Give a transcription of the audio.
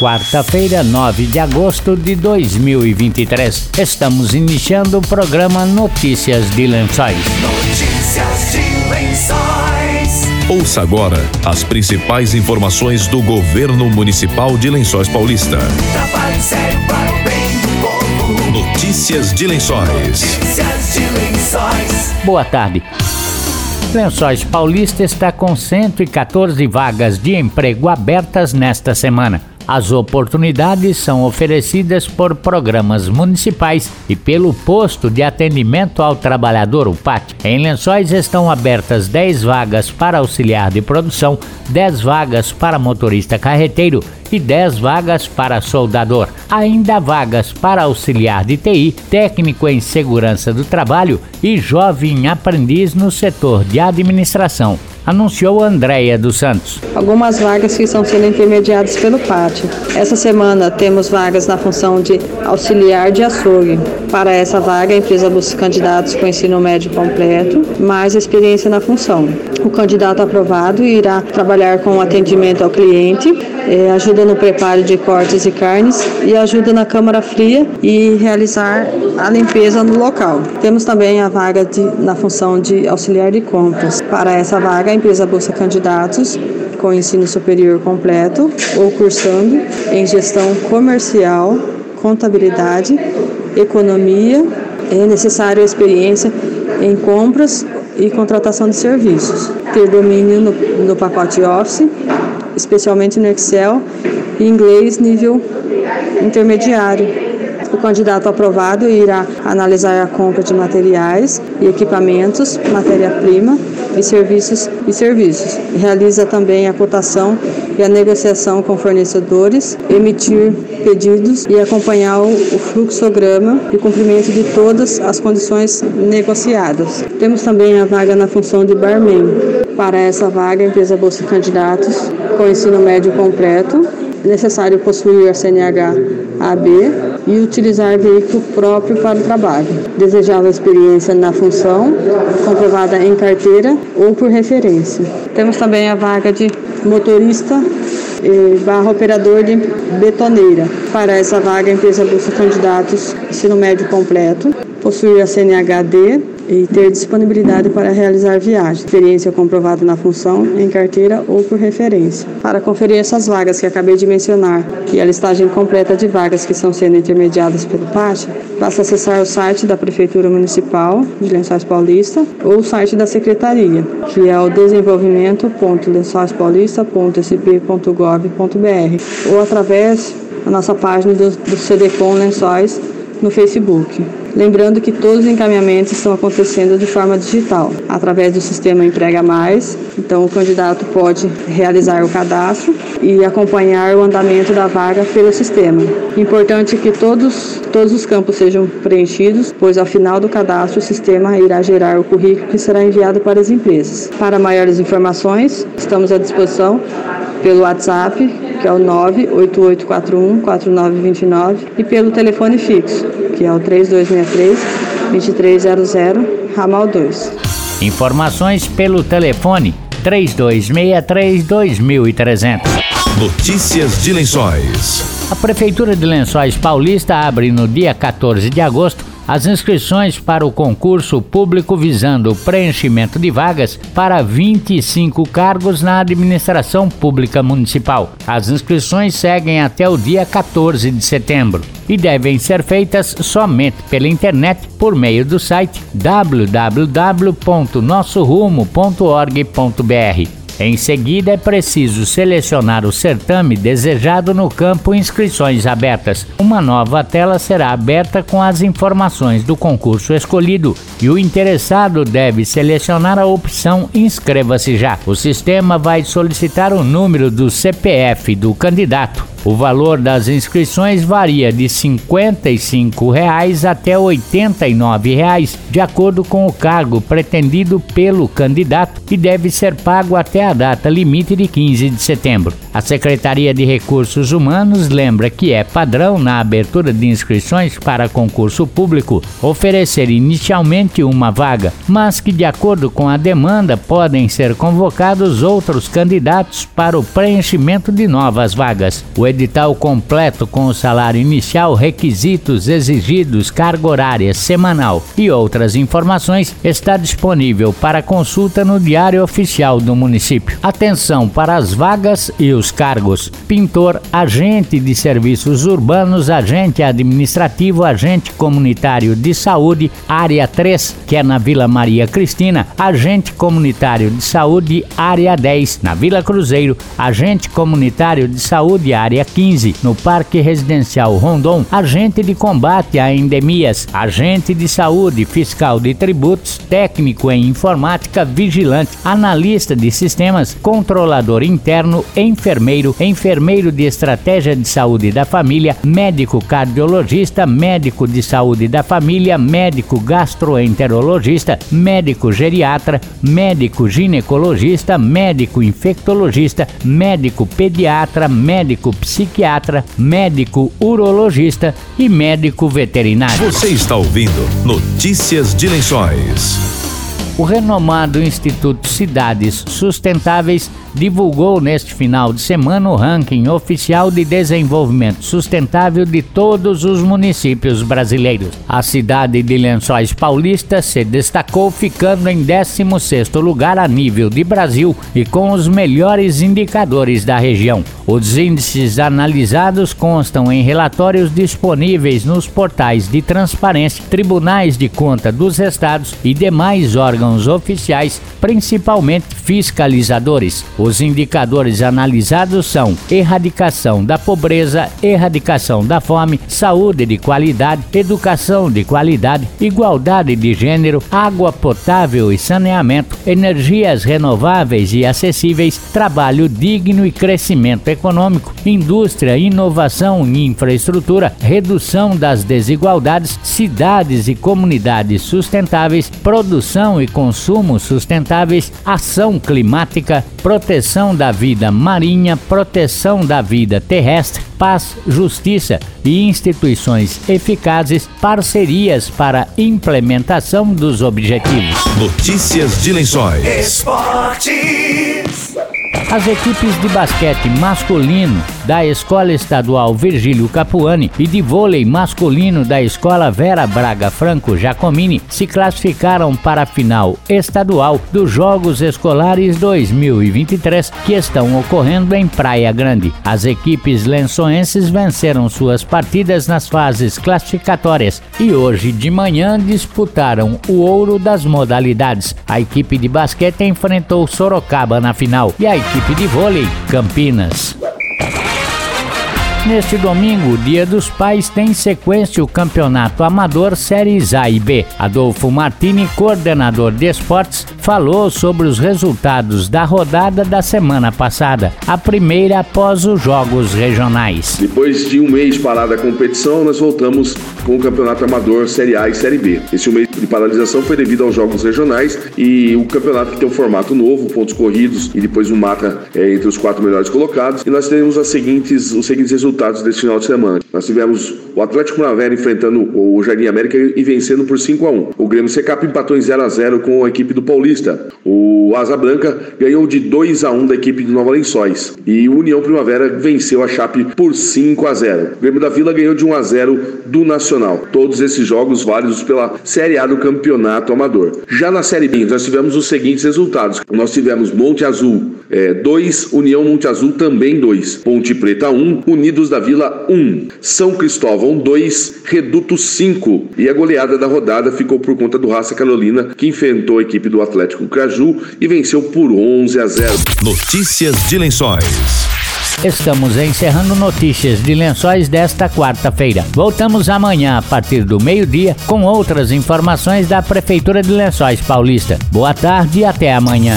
quarta-feira, 9 de agosto de 2023. Estamos iniciando o programa Notícias de Lençóis. Notícias de Lençóis. Ouça agora as principais informações do governo municipal de Lençóis Paulista. Notícias de Lençóis. Notícias de Lençóis. Boa tarde. Lençóis Paulista está com 114 vagas de emprego abertas nesta semana. As oportunidades são oferecidas por programas municipais e pelo posto de atendimento ao trabalhador, o PAT. Em Lençóis estão abertas 10 vagas para auxiliar de produção, 10 vagas para motorista carreteiro e 10 vagas para soldador. Ainda vagas para auxiliar de TI, técnico em segurança do trabalho e jovem aprendiz no setor de administração anunciou Andréia dos Santos. Algumas vagas que estão sendo intermediadas pelo pátio. Essa semana temos vagas na função de auxiliar de açougue. Para essa vaga, a empresa busca candidatos com ensino médio completo, mais experiência na função. O candidato aprovado irá trabalhar com atendimento ao cliente, eh, ajuda no preparo de cortes e carnes e ajuda na câmara fria e realizar a limpeza no local. Temos também a vaga de, na função de auxiliar de compras. Para essa vaga, empresa busca candidatos com ensino superior completo ou cursando em gestão comercial, contabilidade, economia. É necessário experiência em compras e contratação de serviços, ter domínio no, no pacote Office, especialmente no Excel, e inglês nível intermediário o candidato aprovado irá analisar a compra de materiais e equipamentos, matéria-prima e serviços e serviços. Realiza também a cotação e a negociação com fornecedores, emitir pedidos e acompanhar o fluxograma e cumprimento de todas as condições negociadas. Temos também a vaga na função de barman. Para essa vaga, a empresa busca candidatos com ensino médio completo, necessário possuir a CNH AB e utilizar veículo próprio para o trabalho. Desejável experiência na função, comprovada em carteira ou por referência. Temos também a vaga de motorista barra operador de betoneira. Para essa vaga, a empresa busca candidatos ensino médio completo, possuir a CNHD e ter disponibilidade para realizar viagem, experiência comprovada na função, em carteira ou por referência. Para conferir essas vagas que acabei de mencionar e a listagem completa de vagas que estão sendo intermediadas pelo PAT, basta acessar o site da Prefeitura Municipal de Lençóis Paulista ou o site da Secretaria, que é o desenvolvimento.lençoispaulista.sp.gov.br ou através da nossa página do, do CDCOM Lençóis no Facebook. Lembrando que todos os encaminhamentos estão acontecendo de forma digital, através do sistema Emprega Mais. Então, o candidato pode realizar o cadastro e acompanhar o andamento da vaga pelo sistema. Importante que todos, todos os campos sejam preenchidos, pois ao final do cadastro o sistema irá gerar o currículo que será enviado para as empresas. Para maiores informações, estamos à disposição pelo WhatsApp, que é o 988414929, e pelo telefone fixo, que é o 3263-2300, ramal 2. Informações pelo telefone 3263-2300. Notícias de Lençóis. A Prefeitura de Lençóis Paulista abre no dia 14 de agosto as inscrições para o concurso público visando o preenchimento de vagas para 25 cargos na administração pública municipal. As inscrições seguem até o dia 14 de setembro e devem ser feitas somente pela internet por meio do site www.nossorumo.org.br. Em seguida, é preciso selecionar o certame desejado no campo Inscrições Abertas. Uma nova tela será aberta com as informações do concurso escolhido e o interessado deve selecionar a opção Inscreva-se já. O sistema vai solicitar o número do CPF do candidato. O valor das inscrições varia de 55 reais até 89 reais, de acordo com o cargo pretendido pelo candidato e deve ser pago até a data limite de 15 de setembro. A Secretaria de Recursos Humanos lembra que é padrão na abertura de inscrições para concurso público oferecer inicialmente uma vaga, mas que de acordo com a demanda podem ser convocados outros candidatos para o preenchimento de novas vagas. O edital completo com o salário inicial, requisitos exigidos, carga horária semanal e outras informações está disponível para consulta no Diário Oficial do município. Atenção para as vagas e os cargos: pintor, agente de serviços urbanos, agente administrativo, agente comunitário de saúde, área 3, que é na Vila Maria Cristina, agente comunitário de saúde, área 10, na Vila Cruzeiro, agente comunitário de saúde, área 15, no Parque Residencial Rondon, agente de combate a endemias, agente de saúde, fiscal de tributos, técnico em informática, vigilante, analista de sistemas, controlador interno, enfermeiro, enfermeiro de estratégia de saúde da família, médico cardiologista, médico de saúde da família, médico gastroenterologista, médico geriatra, médico ginecologista, médico infectologista, médico pediatra, médico psiquiatra, médico urologista e médico veterinário. Você está ouvindo Notícias de Lençóis. O renomado Instituto Cidades Sustentáveis divulgou neste final de semana o ranking oficial de desenvolvimento sustentável de todos os municípios brasileiros. A cidade de Lençóis Paulista se destacou ficando em 16º lugar a nível de Brasil e com os melhores indicadores da região. Os índices analisados constam em relatórios disponíveis nos portais de transparência, tribunais de conta dos estados e demais órgãos oficiais, principalmente fiscalizadores. Os indicadores analisados são erradicação da pobreza, erradicação da fome, saúde de qualidade, educação de qualidade, igualdade de gênero, água potável e saneamento, energias renováveis e acessíveis, trabalho digno e crescimento econômico, indústria, inovação e infraestrutura, redução das desigualdades, cidades e comunidades sustentáveis, produção e consumo sustentáveis, ação climática, proteção da vida marinha, proteção da vida terrestre, paz, justiça e instituições eficazes, parcerias para implementação dos objetivos. Notícias de Lençóis. Esportes. As equipes de basquete masculino da Escola Estadual Virgílio Capuani e de vôlei masculino da Escola Vera Braga Franco Giacomini se classificaram para a final estadual dos Jogos Escolares 2023 que estão ocorrendo em Praia Grande. As equipes lençoenses venceram suas partidas nas fases classificatórias e hoje de manhã disputaram o ouro das modalidades. A equipe de basquete enfrentou Sorocaba na final e a equipe de vôlei Campinas. Neste domingo, Dia dos Pais, tem sequência o Campeonato Amador Séries A e B. Adolfo Martini, coordenador de esportes, falou sobre os resultados da rodada da semana passada, a primeira após os Jogos Regionais. Depois de um mês parada a competição, nós voltamos com o Campeonato Amador Série A e Série B. Esse mês de paralisação foi devido aos jogos regionais e o campeonato que tem um formato novo, pontos corridos e depois um mata é, entre os quatro melhores colocados. E nós temos as seguintes, os seguintes resultados desse final de semana. Nós tivemos o Atlético Primavera enfrentando o Jardim América e vencendo por 5 a 1 O Grêmio Secap empatou em 0 a 0 com a equipe do Paulista. O Asa Branca ganhou de 2 a 1 da equipe de Nova Lençóis. E o União Primavera venceu a Chape por 5 a 0 O Grêmio da Vila ganhou de 1 a 0 do Nacional. Todos esses jogos válidos pela Série A do Campeonato Amador. Já na Série B, nós tivemos os seguintes resultados. Nós tivemos Monte Azul 2, União Monte Azul também 2, Ponte Preta 1, um, Unidos da Vila 1, um, São Cristóvão 2, Reduto 5. E a goleada da rodada ficou por conta do Raça Carolina, que enfrentou a equipe do Atlético Craju e venceu por 11 a 0. Notícias de Lençóis. Estamos encerrando notícias de lençóis desta quarta-feira. Voltamos amanhã a partir do meio-dia com outras informações da Prefeitura de Lençóis Paulista. Boa tarde e até amanhã.